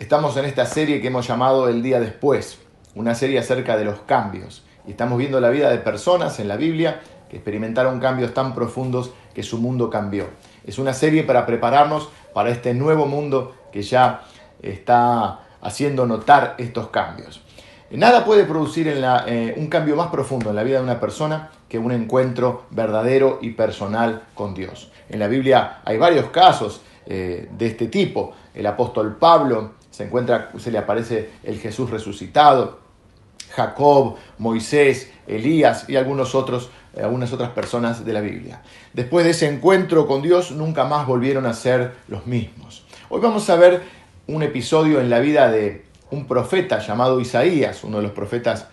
Estamos en esta serie que hemos llamado El día después, una serie acerca de los cambios. Y estamos viendo la vida de personas en la Biblia que experimentaron cambios tan profundos que su mundo cambió. Es una serie para prepararnos para este nuevo mundo que ya está haciendo notar estos cambios. Nada puede producir eh, un cambio más profundo en la vida de una persona que un encuentro verdadero y personal con Dios. En la Biblia hay varios casos eh, de este tipo. El apóstol Pablo se encuentra, se le aparece el Jesús resucitado, Jacob, Moisés, Elías y algunos otros, algunas otras personas de la Biblia. Después de ese encuentro con Dios, nunca más volvieron a ser los mismos. Hoy vamos a ver un episodio en la vida de un profeta llamado Isaías, uno de los profetas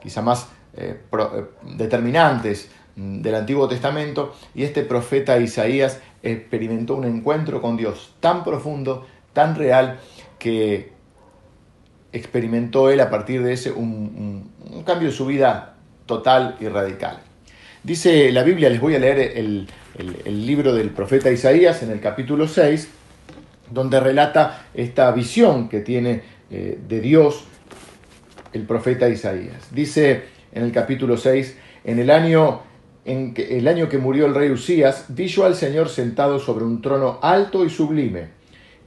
quizá más eh, eh, determinantes del Antiguo Testamento, y este profeta Isaías experimentó un encuentro con Dios tan profundo, tan real, que experimentó él a partir de ese un, cambio de su vida total y radical. Dice la Biblia, les voy a leer el, libro del profeta Isaías en el capítulo 6, donde relata esta visión que tiene eh, de Dios el profeta Isaías. Dice en el capítulo 6, en el año en que, el año que murió el rey Usías, vi yo al Señor sentado sobre un trono alto y sublime,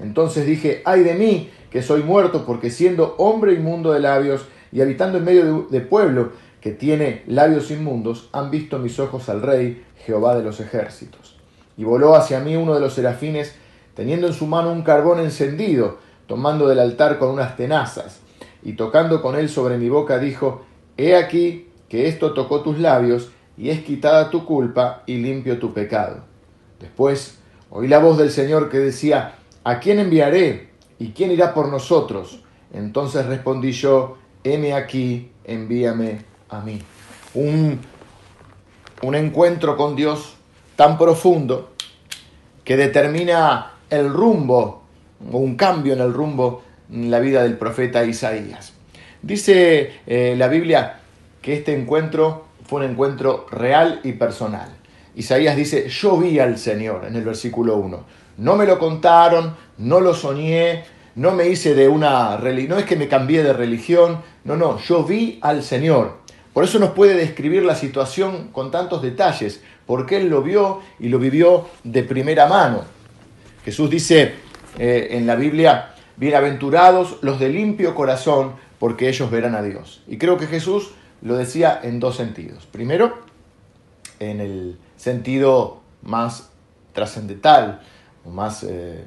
Entonces dije, ay de mí, que soy muerto, porque siendo hombre inmundo de labios y habitando en medio de, pueblo que tiene labios inmundos, han visto mis ojos al Rey, Jehová de los ejércitos. Y voló hacia mí uno de los serafines, teniendo en su mano un carbón encendido, tomando del altar con unas tenazas, y tocando con él sobre mi boca, dijo, He aquí que esto tocó tus labios, y es quitada tu culpa y limpio tu pecado. Después oí la voz del Señor que decía, ¿a quién enviaré? ¿Y quién irá por nosotros? Entonces respondí yo, heme aquí, envíame a mí. Un, un encuentro con Dios tan profundo que determina el rumbo o un cambio en el rumbo en la vida del profeta Isaías. Dice eh, la Biblia que este encuentro fue un encuentro real y personal. Isaías dice, yo vi al Señor en el versículo 1. No me lo contaron, no lo soñé, no me hice de una religión, no es que me cambié de religión, no, no, yo vi al Señor. Por eso nos puede describir la situación con tantos detalles, porque Él lo vio y lo vivió de primera mano. Jesús dice eh, en la Biblia, bienaventurados los de limpio corazón, porque ellos verán a Dios. Y creo que Jesús lo decía en dos sentidos. Primero, en el sentido más trascendental, más, eh, eh,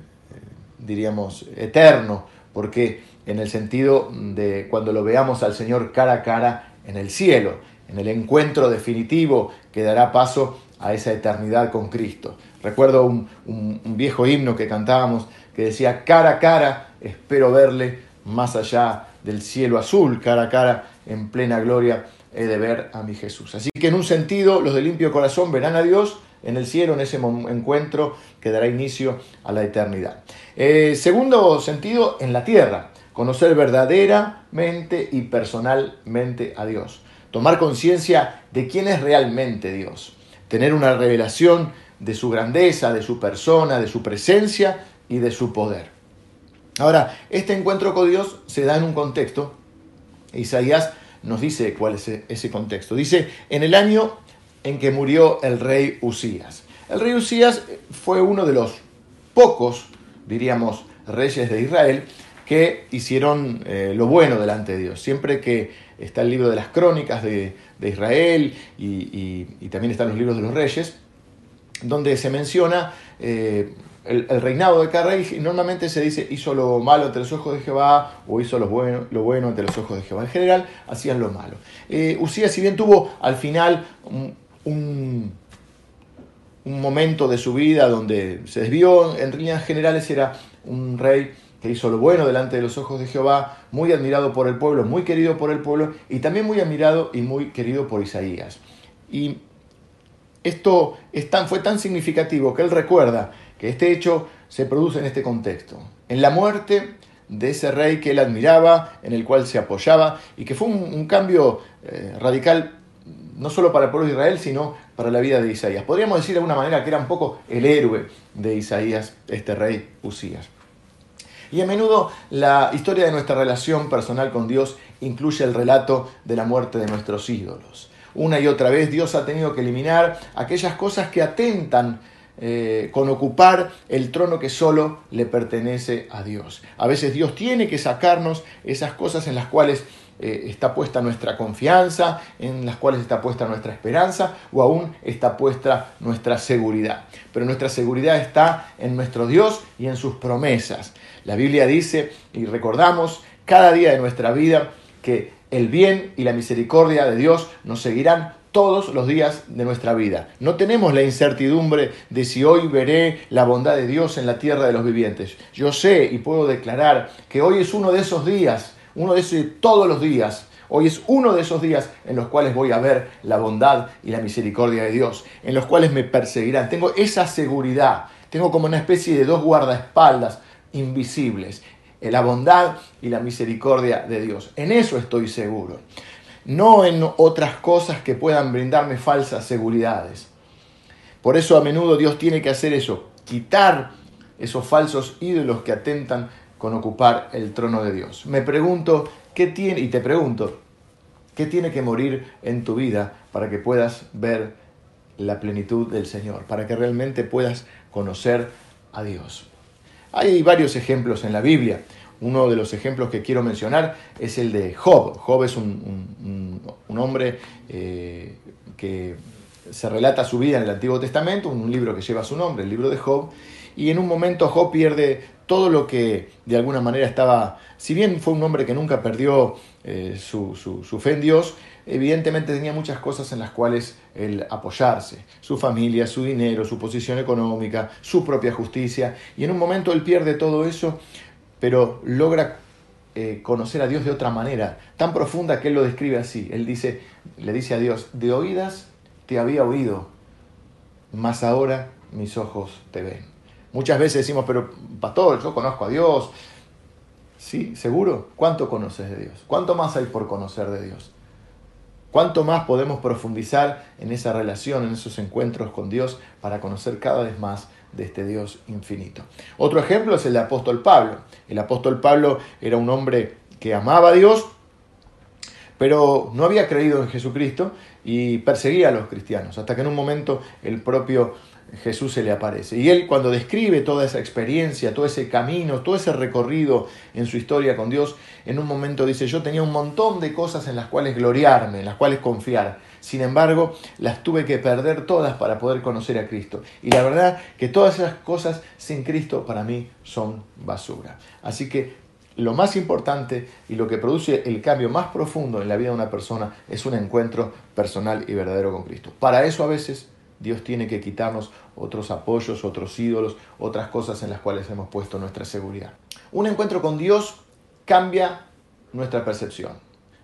diríamos, eterno, porque en el sentido de cuando lo veamos al Señor cara a cara en el cielo, en el encuentro definitivo que dará paso a esa eternidad con Cristo. Recuerdo un, un viejo himno que cantábamos que decía, cara a cara, espero verle más allá del cielo azul, cara a cara en plena gloria he de ver a mi Jesús. Así que en un sentido, los de limpio corazón verán a Dios en el cielo, en ese encuentro que dará inicio a la eternidad. Eh, segundo sentido, en la tierra, conocer verdaderamente y personalmente a Dios. Tomar conciencia de quién es realmente Dios. Tener una revelación de su grandeza, de su persona, de su presencia y de su poder. Ahora, este encuentro con Dios se da en un contexto. Isaías nos dice cuál es ese contexto. Dice, en el año en que murió el rey Usías. El rey Usías fue uno de los pocos, diríamos, reyes de Israel que hicieron eh, lo bueno delante de Dios. Siempre que está el libro de las crónicas de, Israel y, también están los libros de los reyes, donde se menciona eh, el, reinado de cada rey normalmente se dice hizo lo malo ante los ojos de Jehová o hizo lo bueno, lo bueno ante los ojos de Jehová. En general hacían lo malo. Eh, Usías, si bien tuvo al final un, momento de su vida donde se desvió, en líneas generales era un rey que hizo lo bueno delante de los ojos de Jehová, muy admirado por el pueblo, muy querido por el pueblo y también muy admirado y muy querido por Isaías. Y esto fue tan significativo que él recuerda que este hecho se produce en este contexto, en la muerte de ese rey que él admiraba, en el cual se apoyaba, y que fue un, cambio eh, radical no solo para el pueblo de Israel, sino para la vida de Isaías. Podríamos decir de alguna manera que era un poco el héroe de Isaías, este rey Usías. Y a menudo la historia de nuestra relación personal con Dios incluye el relato de la muerte de nuestros ídolos. Una y otra vez Dios ha tenido que eliminar aquellas cosas que atentan eh, con ocupar el trono que solo le pertenece a Dios. A veces Dios tiene que sacarnos esas cosas en las cuales eh, está puesta nuestra confianza, en las cuales está puesta nuestra esperanza o aún está puesta nuestra seguridad. Pero nuestra seguridad está en nuestro Dios y en sus promesas. La Biblia dice, y recordamos cada día de nuestra vida, que el bien y la misericordia de Dios nos seguirán todos los días de nuestra vida. No tenemos la incertidumbre de si hoy veré la bondad de Dios en la tierra de los vivientes. Yo sé y puedo declarar que hoy es uno de esos días uno de esos todos los días. Hoy es uno de esos días en los cuales voy a ver la bondad y la misericordia de Dios, en los cuales me perseguirán. Tengo esa seguridad, tengo como una especie de dos guardaespaldas invisibles, la bondad y la misericordia de Dios. En eso estoy seguro, no en otras cosas que puedan brindarme falsas seguridades. Por eso a menudo Dios tiene que hacer eso, quitar esos falsos ídolos que atentan con ocupar el trono de Dios. Me pregunto, ¿qué tiene, y te pregunto, ¿qué tiene que morir en tu vida para que puedas ver la plenitud del Señor, para que realmente puedas conocer a Dios? Hay varios ejemplos en la Biblia. Uno de los ejemplos que quiero mencionar es el de Job. Job es un, hombre eh, que se relata su vida en el Antiguo Testamento, un libro que lleva su nombre, el libro de Job, y en un momento Job pierde todo lo que de alguna manera estaba, si bien fue un hombre que nunca perdió eh, su, fe en Dios, evidentemente tenía muchas cosas en las cuales él apoyarse, su familia, su dinero, su posición económica, su propia justicia, y en un momento él pierde todo eso, pero logra eh, conocer a Dios de otra manera, tan profunda que él lo describe así, él dice, le dice a Dios, de oídas te había oído, mas ahora mis ojos te ven. Muchas veces decimos, pero pastor, yo conozco a Dios. Sí, seguro. ¿Cuánto conoces de Dios? ¿Cuánto más hay por conocer de Dios? ¿Cuánto más podemos profundizar en esa relación, en esos encuentros con Dios para conocer cada vez más de este Dios infinito? Otro ejemplo es el de apóstol Pablo. El apóstol Pablo era un hombre que amaba a Dios, pero no había creído en Jesucristo y perseguía a los cristianos, hasta que en un momento el propio Jesús se le aparece. Y él cuando describe toda esa experiencia, todo ese camino, todo ese recorrido en su historia con Dios, en un momento dice, yo tenía un montón de cosas en las cuales gloriarme, en las cuales confiar. Sin embargo, las tuve que perder todas para poder conocer a Cristo. Y la verdad que todas esas cosas sin Cristo para mí son basura. Así que lo más importante y lo que produce el cambio más profundo en la vida de una persona es un encuentro personal y verdadero con Cristo. Para eso a veces Dios tiene que quitarnos otros apoyos, otros ídolos, otras cosas en las cuales hemos puesto nuestra seguridad. Un encuentro con Dios cambia nuestra percepción.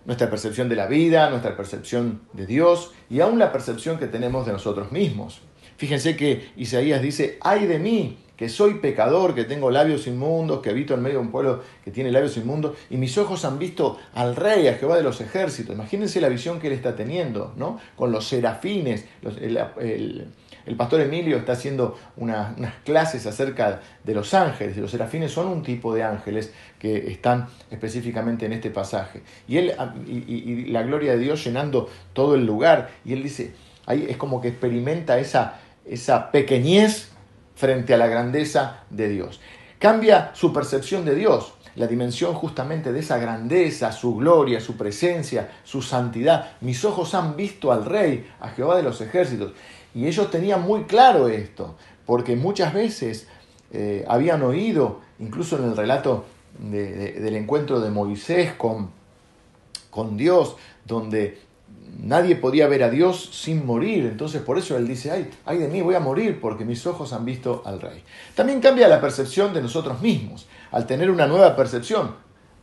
Nuestra percepción de la vida, nuestra percepción de Dios y aún la percepción que tenemos de nosotros mismos. Fíjense que Isaías dice, ay de mí, que soy pecador, que tengo labios inmundos, que habito en medio de un pueblo que tiene labios inmundos, y mis ojos han visto al rey, a Jehová de los ejércitos. Imagínense la visión que él está teniendo, ¿no? Con los serafines. el, pastor Emilio está haciendo unas clases acerca de los ángeles, y los serafines son un tipo de ángeles que están específicamente en este pasaje. Y, él, y, la gloria de Dios llenando todo el lugar, y él dice, ahí es como que experimenta esa, esa pequeñez frente a la grandeza de Dios. Cambia su percepción de Dios, la dimensión justamente de esa grandeza, su gloria, su presencia, su santidad. Mis ojos han visto al Rey, a Jehová de los ejércitos. Y ellos tenían muy claro esto, porque muchas veces eh, habían oído, incluso en el relato del encuentro de Moisés con, con Dios, donde nadie podía ver a Dios sin morir. Entonces por eso él dice, ay, ay de mí, voy a morir porque mis ojos han visto al rey. También cambia la percepción de nosotros mismos. al tener una nueva percepción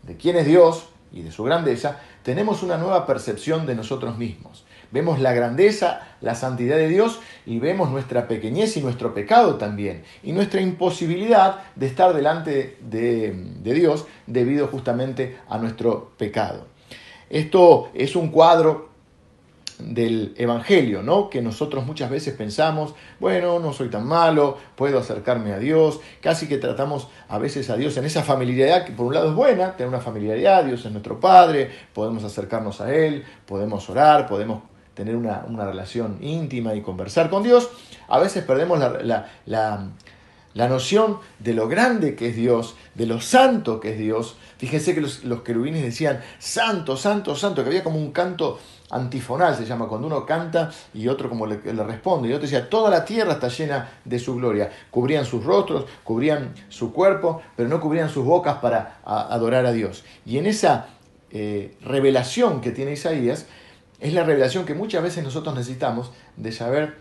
de quién es Dios y de su grandeza, tenemos una nueva percepción de nosotros mismos. Vemos la grandeza, la santidad de Dios y vemos nuestra pequeñez y nuestro pecado también. Y nuestra imposibilidad de estar delante de, de Dios debido justamente a nuestro pecado. Esto es un cuadro del Evangelio, ¿no? Que nosotros muchas veces pensamos, bueno, no soy tan malo, puedo acercarme a Dios, casi que tratamos a veces a Dios en esa familiaridad que por un lado es buena, tener una familiaridad, Dios es nuestro Padre, podemos acercarnos a Él, podemos orar, podemos tener una, relación íntima y conversar con Dios, a veces perdemos la, la, noción de lo grande que es Dios, de lo santo que es Dios. Fíjense que los, los querubines decían, santo, santo, santo, que había como un canto antifonal se llama, cuando uno canta y otro como le, responde. Y otro decía, toda la tierra está llena de su gloria. Cubrían sus rostros, cubrían su cuerpo, pero no cubrían sus bocas para adorar a Dios. Y en esa eh, revelación que tiene Isaías, es la revelación que muchas veces nosotros necesitamos de saber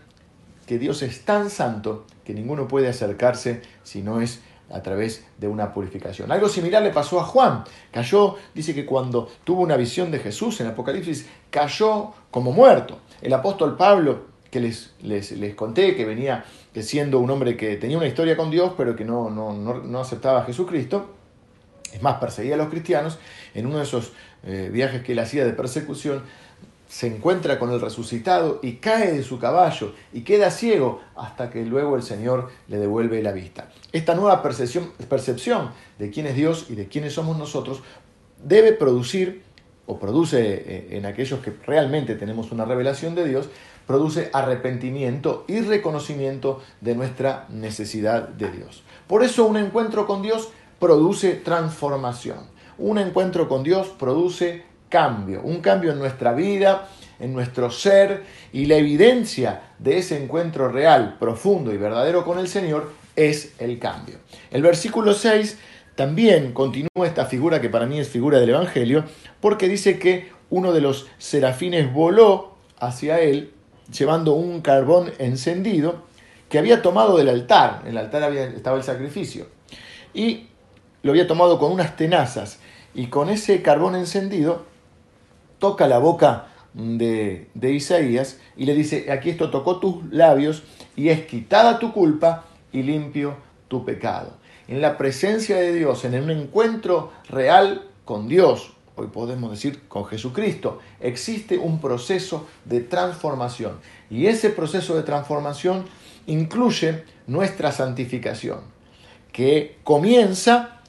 que Dios es tan santo que ninguno puede acercarse si no es a través de una purificación. Algo similar le pasó a Juan. Cayó, dice que cuando tuvo una visión de Jesús en Apocalipsis, cayó como muerto. El apóstol Pablo, que les, les, conté, que venía siendo un hombre que tenía una historia con Dios, pero que no, no, no, aceptaba a Jesucristo, es más, perseguía a los cristianos, en uno de esos eh, viajes que él hacía de persecución, se encuentra con el resucitado y cae de su caballo y queda ciego hasta que luego el Señor le devuelve la vista. Esta nueva percepción, percepción de quién es Dios y de quiénes somos nosotros debe producir, o produce eh, en aquellos que realmente tenemos una revelación de Dios, produce arrepentimiento y reconocimiento de nuestra necesidad de Dios. Por eso un encuentro con Dios produce transformación. Un encuentro con Dios produce cambio, un cambio en nuestra vida, en nuestro ser y la evidencia de ese encuentro real, profundo y verdadero con el Señor es el cambio. El versículo 6 también continúa esta figura que para mí es figura del Evangelio, porque dice que uno de los serafines voló hacia él llevando un carbón encendido que había tomado del altar, en el altar había, estaba el sacrificio, y lo había tomado con unas tenazas, y con ese carbón encendido toca la boca de, Isaías y le dice, aquí esto tocó tus labios y es quitada tu culpa y limpio tu pecado. En la presencia de Dios, en un encuentro real con Dios, hoy podemos decir con Jesucristo, existe un proceso de transformación. Y ese proceso de transformación incluye nuestra santificación, que comienza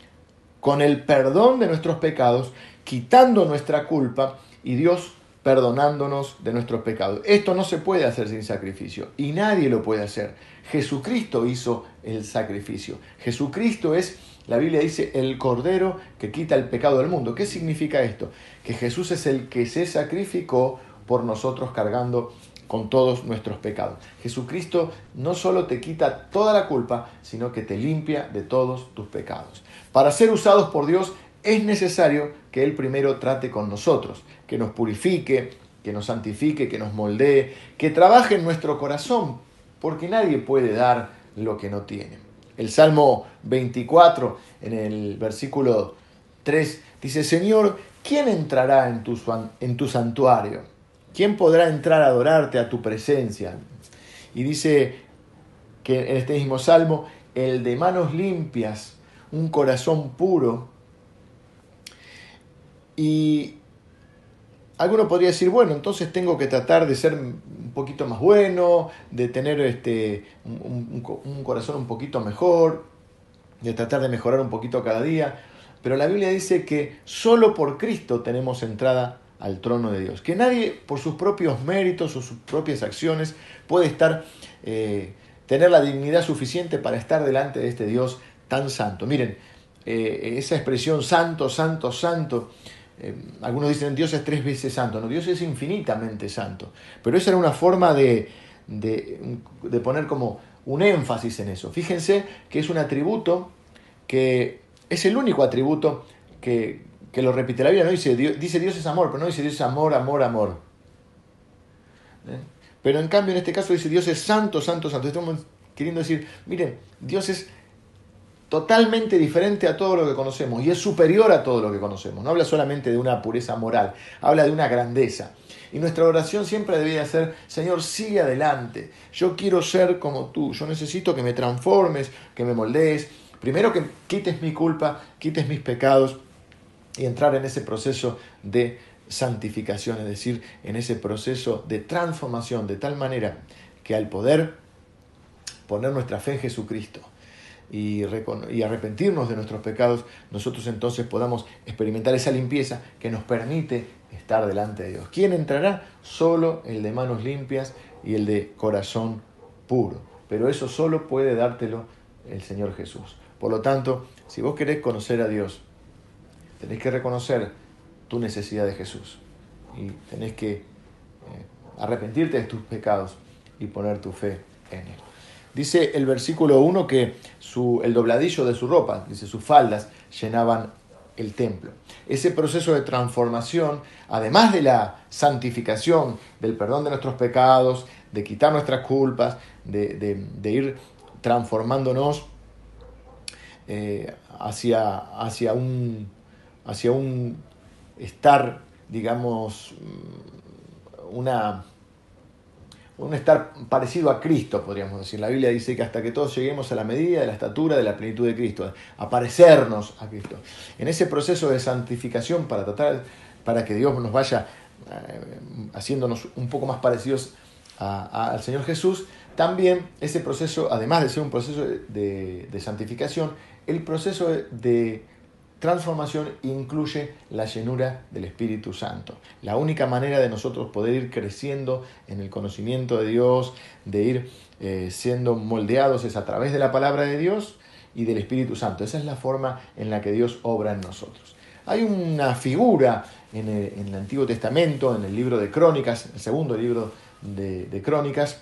con el perdón de nuestros pecados, quitando nuestra culpa y Dios perdonándonos de nuestros pecados. Esto no se puede hacer sin sacrificio y nadie lo puede hacer. Jesucristo hizo el sacrificio. Jesucristo es, la Biblia dice, el cordero que quita el pecado del mundo. ¿Qué significa esto? Que Jesús es el que se sacrificó por nosotros cargando con todos nuestros pecados. Jesucristo no solo te quita toda la culpa, sino que te limpia de todos tus pecados. Para ser usados por Dios es necesario que Él primero trate con nosotros, que nos purifique, que nos santifique, que nos moldee, que trabaje en nuestro corazón, porque nadie puede dar lo que no tiene. El Salmo 24, en el versículo 3, dice, Señor, ¿quién entrará en tu, en tu santuario? ¿Quién podrá entrar a adorarte a tu presencia? Y dice que en este mismo Salmo, el de manos limpias, un corazón puro, y alguno podría decir, bueno, entonces tengo que tratar de ser un poquito más bueno, de tener este, un, corazón un poquito mejor, de tratar de mejorar un poquito cada día. Pero la Biblia dice que solo por Cristo tenemos entrada al trono de Dios. Que nadie por sus propios méritos o sus propias acciones puede estar, eh, tener la dignidad suficiente para estar delante de este Dios tan santo. Miren, eh, esa expresión santo, santo, santo, eh, algunos dicen Dios es tres veces santo, no, Dios es infinitamente santo. Pero esa era una forma de, poner como un énfasis en eso. Fíjense que es un atributo que es el único atributo que, lo repite la Biblia. No dice Dios, dice Dios es amor, pero no dice Dios es amor, amor, amor. ¿Eh? Pero en cambio en este caso dice Dios es santo, santo, santo. Estamos queriendo decir, miren, Dios es totalmente diferente a todo lo que conocemos y es superior a todo lo que conocemos. No habla solamente de una pureza moral, habla de una grandeza. Y nuestra oración siempre debería ser, Señor, sigue adelante. Yo quiero ser como tú. Yo necesito que me transformes, que me moldees. Primero que quites mi culpa, quites mis pecados y entrar en ese proceso de santificación, es decir, en ese proceso de transformación, de tal manera que al poder poner nuestra fe en Jesucristo, y, arrepentirnos de nuestros pecados, nosotros entonces podamos experimentar esa limpieza que nos permite estar delante de Dios. ¿Quién entrará? Solo el de manos limpias y el de corazón puro. Pero eso solo puede dártelo el Señor Jesús. Por lo tanto, si vos querés conocer a Dios, tenés que reconocer tu necesidad de Jesús y tenés que eh, arrepentirte de tus pecados y poner tu fe en Él. Dice el versículo 1 que su, el dobladillo de su ropa, dice sus faldas, llenaban el templo. Ese proceso de transformación, además de la santificación, del perdón de nuestros pecados, de quitar nuestras culpas, de, ir transformándonos eh, hacia, hacia, un, hacia un estar, digamos, una un estar parecido a Cristo, podríamos decir. La Biblia dice que hasta que todos lleguemos a la medida de la estatura de la plenitud de Cristo, a parecernos a Cristo. En ese proceso de santificación para tratar, para que Dios nos vaya eh, haciéndonos un poco más parecidos al Señor Jesús, también ese proceso, además de ser un proceso de, de santificación, el proceso de transformación incluye la llenura del Espíritu Santo. La única manera de nosotros poder ir creciendo en el conocimiento de Dios, de ir eh, siendo moldeados es a través de la palabra de Dios y del Espíritu Santo. Esa es la forma en la que Dios obra en nosotros. Hay una figura en el, Antiguo Testamento, en el libro de Crónicas, el segundo libro de, Crónicas,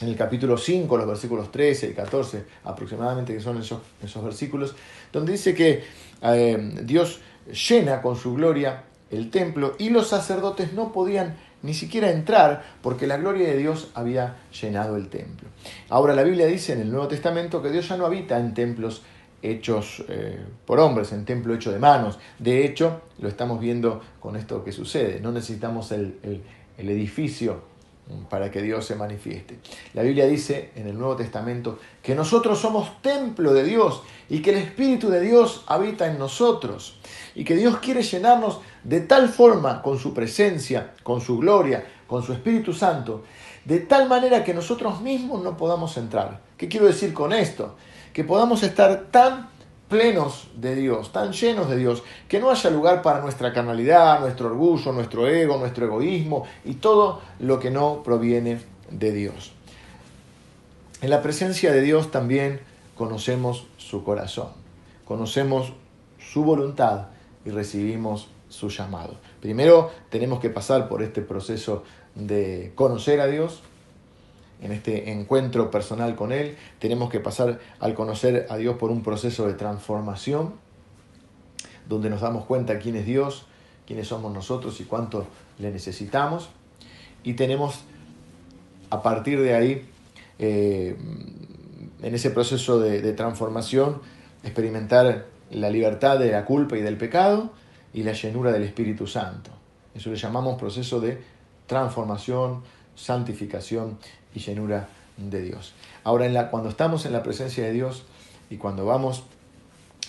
en el capítulo 5, los versículos 13 y 14 aproximadamente, que son esos, esos versículos, donde dice que eh, Dios llena con su gloria el templo y los sacerdotes no podían ni siquiera entrar porque la gloria de Dios había llenado el templo. Ahora la Biblia dice en el Nuevo Testamento que Dios ya no habita en templos hechos eh, por hombres, en templo hecho de manos. De hecho, lo estamos viendo con esto que sucede. No necesitamos el, el edificio para que Dios se manifieste. La Biblia dice en el Nuevo Testamento que nosotros somos templo de Dios y que el Espíritu de Dios habita en nosotros y que Dios quiere llenarnos de tal forma con su presencia, con su gloria, con su Espíritu Santo, de tal manera que nosotros mismos no podamos entrar. ¿Qué quiero decir con esto? Que podamos estar tan plenos de Dios, tan llenos de Dios, que no haya lugar para nuestra carnalidad, nuestro orgullo, nuestro ego, nuestro egoísmo y todo lo que no proviene de Dios. En la presencia de Dios también conocemos su corazón, conocemos su voluntad y recibimos su llamado. Primero tenemos que pasar por este proceso de conocer a Dios, en este encuentro personal con Él. Tenemos que pasar al conocer a Dios por un proceso de transformación, donde nos damos cuenta quién es Dios, quiénes somos nosotros y cuánto le necesitamos. Y tenemos a partir de ahí, eh, en ese proceso de, de transformación, experimentar la libertad de la culpa y del pecado y la llenura del Espíritu Santo. Eso le llamamos proceso de transformación, santificación y llenura de Dios. Ahora, cuando estamos en la presencia de Dios y cuando vamos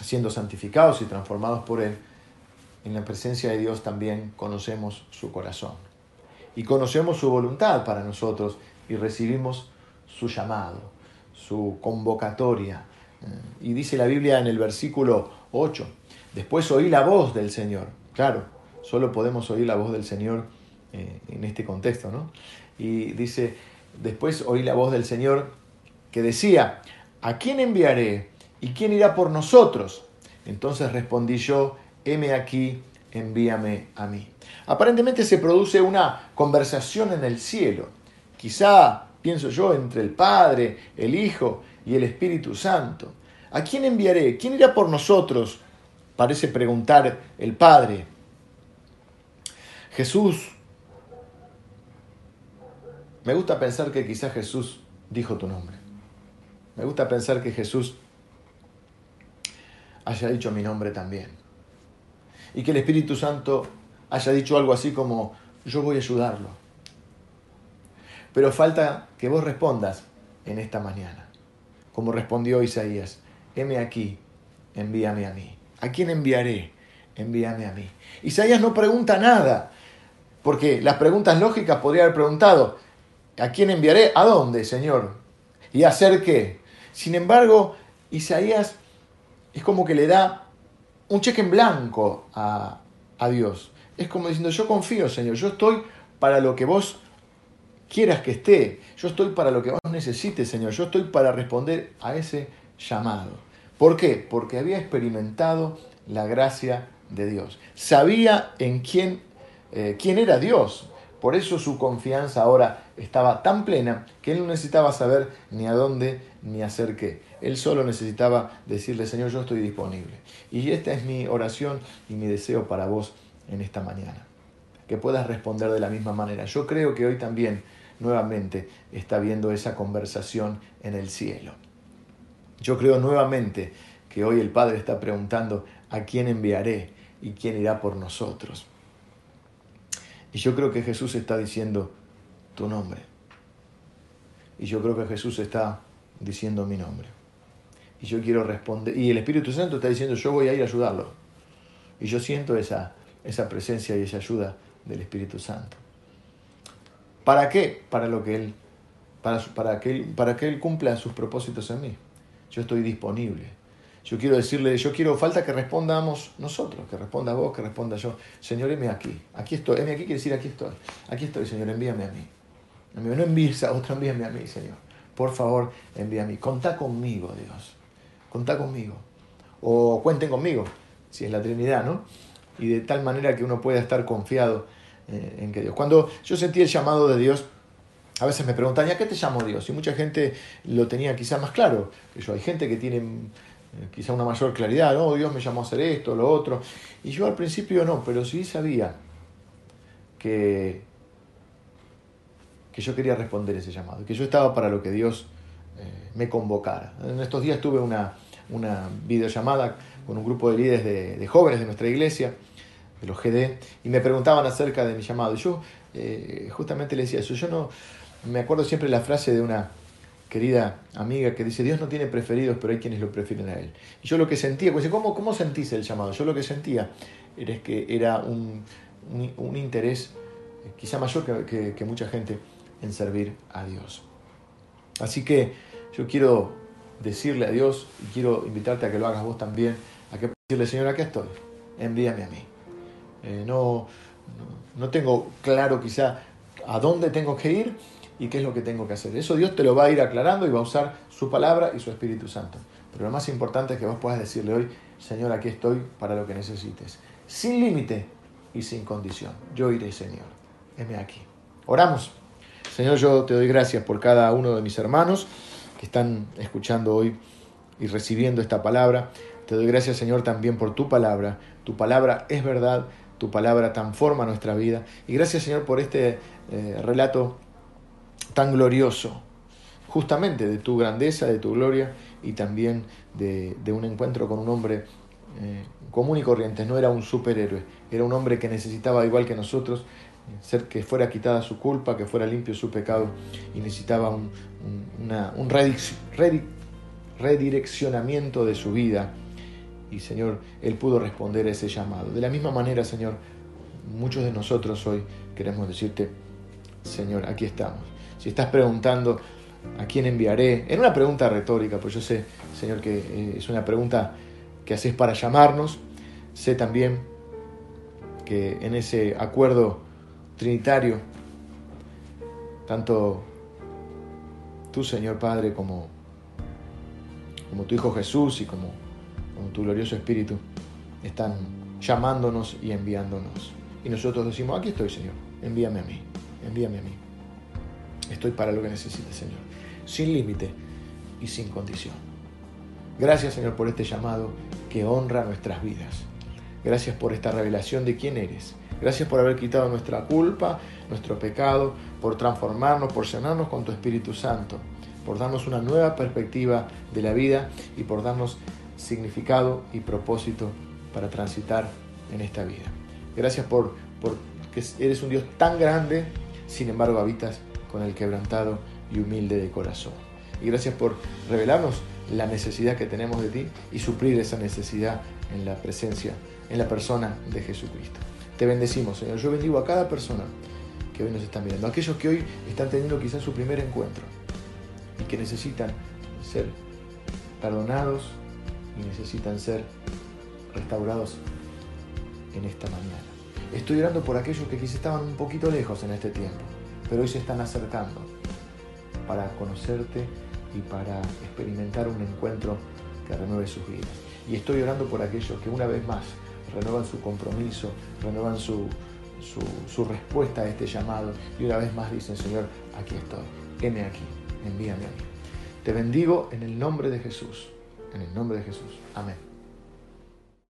siendo santificados y transformados por Él, en la presencia de Dios también conocemos su corazón. Y conocemos su voluntad para nosotros y recibimos su llamado, su convocatoria. Eh, y dice la Biblia en el versículo 8, después oí la voz del Señor. Claro, solo podemos oír la voz del Señor eh, en este contexto, ¿no? Y dice, después oí la voz del Señor que decía, ¿a quién enviaré? ¿Y quién irá por nosotros? Entonces respondí yo, heme aquí, envíame a mí. Aparentemente se produce una conversación en el cielo, quizá, pienso yo, entre el Padre, el Hijo y el Espíritu Santo. ¿A quién enviaré? ¿Quién irá por nosotros? Parece preguntar el Padre. Jesús me gusta pensar que quizás Jesús dijo tu nombre. Me gusta pensar que Jesús haya dicho mi nombre también. Y que el Espíritu Santo haya dicho algo así como, yo voy a ayudarlo. Pero falta que vos respondas en esta mañana, como respondió Isaías, heme aquí, envíame a mí. ¿A quién enviaré? Envíame a mí. Isaías no pregunta nada, porque las preguntas lógicas podría haber preguntado, ¿a quién enviaré? ¿A dónde, Señor? ¿Y hacer qué? Sin embargo, Isaías es como que le da un cheque en blanco a, Dios. Es como diciendo, yo confío, Señor, yo estoy para lo que vos quieras que esté, yo estoy para lo que vos necesites, Señor, yo estoy para responder a ese llamado. ¿Por qué? Porque había experimentado la gracia de Dios. Sabía en quién, eh, quién era Dios. Por eso su confianza ahora estaba tan plena que él no necesitaba saber ni a dónde ni hacer qué. Él solo necesitaba decirle, Señor, yo estoy disponible. Y esta es mi oración y mi deseo para vos en esta mañana. Que puedas responder de la misma manera. Yo creo que hoy también nuevamente está viendo esa conversación en el cielo. Yo creo nuevamente que hoy el Padre está preguntando a quién enviaré y quién irá por nosotros. Y yo creo que Jesús está diciendo tu nombre. Y yo creo que Jesús está diciendo mi nombre. Y yo quiero responder. Y el Espíritu Santo está diciendo yo voy a ir a ayudarlo. Y yo siento esa, esa presencia y esa ayuda del Espíritu Santo. ¿Para qué? Para lo que Él, para, para, que para que Él cumpla sus propósitos en mí. Yo estoy disponible. Yo quiero decirle, yo quiero, falta que respondamos nosotros, que responda vos, que responda yo. Señor, heme aquí, aquí estoy. Heme aquí quiere decir aquí estoy. Aquí estoy, Señor, envíame a mí. No envíes a otro, envíame a mí, Señor. Por favor, envíame a mí. Contá conmigo, Dios. Contá conmigo. O cuenten conmigo, si es la Trinidad, ¿no? Y de tal manera que uno pueda estar confiado eh, en que Dios. Cuando yo sentí el llamado de Dios, a veces me preguntan, ¿y a qué te llamo Dios? Y mucha gente lo tenía quizá más claro yo. Hay gente que tiene eh, quizá una mayor claridad, ¿no? Dios me llamó a hacer esto, lo otro. Y yo al principio no, pero sí sabía que, que yo quería responder ese llamado, que yo estaba para lo que Dios eh, me convocara. En estos días tuve una, una videollamada con un grupo de líderes de, de, jóvenes de nuestra iglesia, de los GD, y me preguntaban acerca de mi llamado. Y yo eh, justamente le decía eso, yo no, me acuerdo siempre la frase de una querida amiga que dice, Dios no tiene preferidos, pero hay quienes lo prefieren a Él. Y yo lo que sentía, pues, ¿cómo, ¿cómo sentís el llamado? Yo lo que sentía era que era un, un, interés eh, quizá mayor que, que, mucha gente en servir a Dios. Así que yo quiero decirle a Dios y quiero invitarte a que lo hagas vos también, a que decirle, Señor, aquí estoy, envíame a mí. Eh, no, no tengo claro quizá a dónde tengo que ir, y qué es lo que tengo que hacer. Eso Dios te lo va a ir aclarando y va a usar su palabra y su Espíritu Santo. Pero lo más importante es que vos puedas decirle hoy, Señor, aquí estoy para lo que necesites. Sin límite y sin condición. Yo iré, Señor. Heme aquí. Oramos. Señor, yo te doy gracias por cada uno de mis hermanos que están escuchando hoy y recibiendo esta palabra. Te doy gracias, Señor, también por tu palabra. Tu palabra es verdad, tu palabra transforma nuestra vida. Y gracias, Señor, por este eh, relato tan glorioso, justamente de tu grandeza, de tu gloria y también de, un encuentro con un hombre eh, común y corriente. No era un superhéroe, era un hombre que necesitaba, igual que nosotros, ser que fuera quitada su culpa, que fuera limpio su pecado y necesitaba un, un redireccionamiento de su vida. Y Señor, Él pudo responder a ese llamado. De la misma manera, Señor, muchos de nosotros hoy queremos decirte, Señor, aquí estamos si estás preguntando a quién enviaré, en una pregunta retórica, pues yo sé, Señor, que eh, es una pregunta que haces para llamarnos, sé también que en ese acuerdo trinitario, tanto tú, Señor Padre, como, como tu Hijo Jesús y como, como tu glorioso Espíritu, están llamándonos y enviándonos. Y nosotros decimos, aquí estoy, Señor, envíame a mí, envíame a mí. Estoy para lo que necesites, Señor. Sin límite y sin condición. Gracias, Señor, por este llamado que honra nuestras vidas. Gracias por esta revelación de quién eres. Gracias por haber quitado nuestra culpa, nuestro pecado, por transformarnos, por sanarnos con tu Espíritu Santo, por darnos una nueva perspectiva de la vida y por darnos significado y propósito para transitar en esta vida. Gracias por, por que eres un Dios tan grande, sin embargo habitas con el quebrantado y humilde de corazón. Y gracias por revelarnos la necesidad que tenemos de ti y suplir esa necesidad en la presencia, en la persona de Jesucristo. Te bendecimos, Señor. Yo bendigo a cada persona que hoy nos está mirando, aquellos que hoy están teniendo quizás su primer encuentro y que necesitan ser perdonados y necesitan ser restaurados en esta mañana. Estoy orando por aquellos que quizás estaban un poquito lejos en este tiempo, pero hoy se están acercando para conocerte y para experimentar un encuentro que renueve sus vidas. Y estoy orando por aquellos que una vez más renuevan su compromiso, renuevan su, su, respuesta a este llamado y una vez más dicen, Señor, aquí estoy, heme aquí, envíame a mí. Te bendigo en el nombre de Jesús, en el nombre de Jesús. Amén.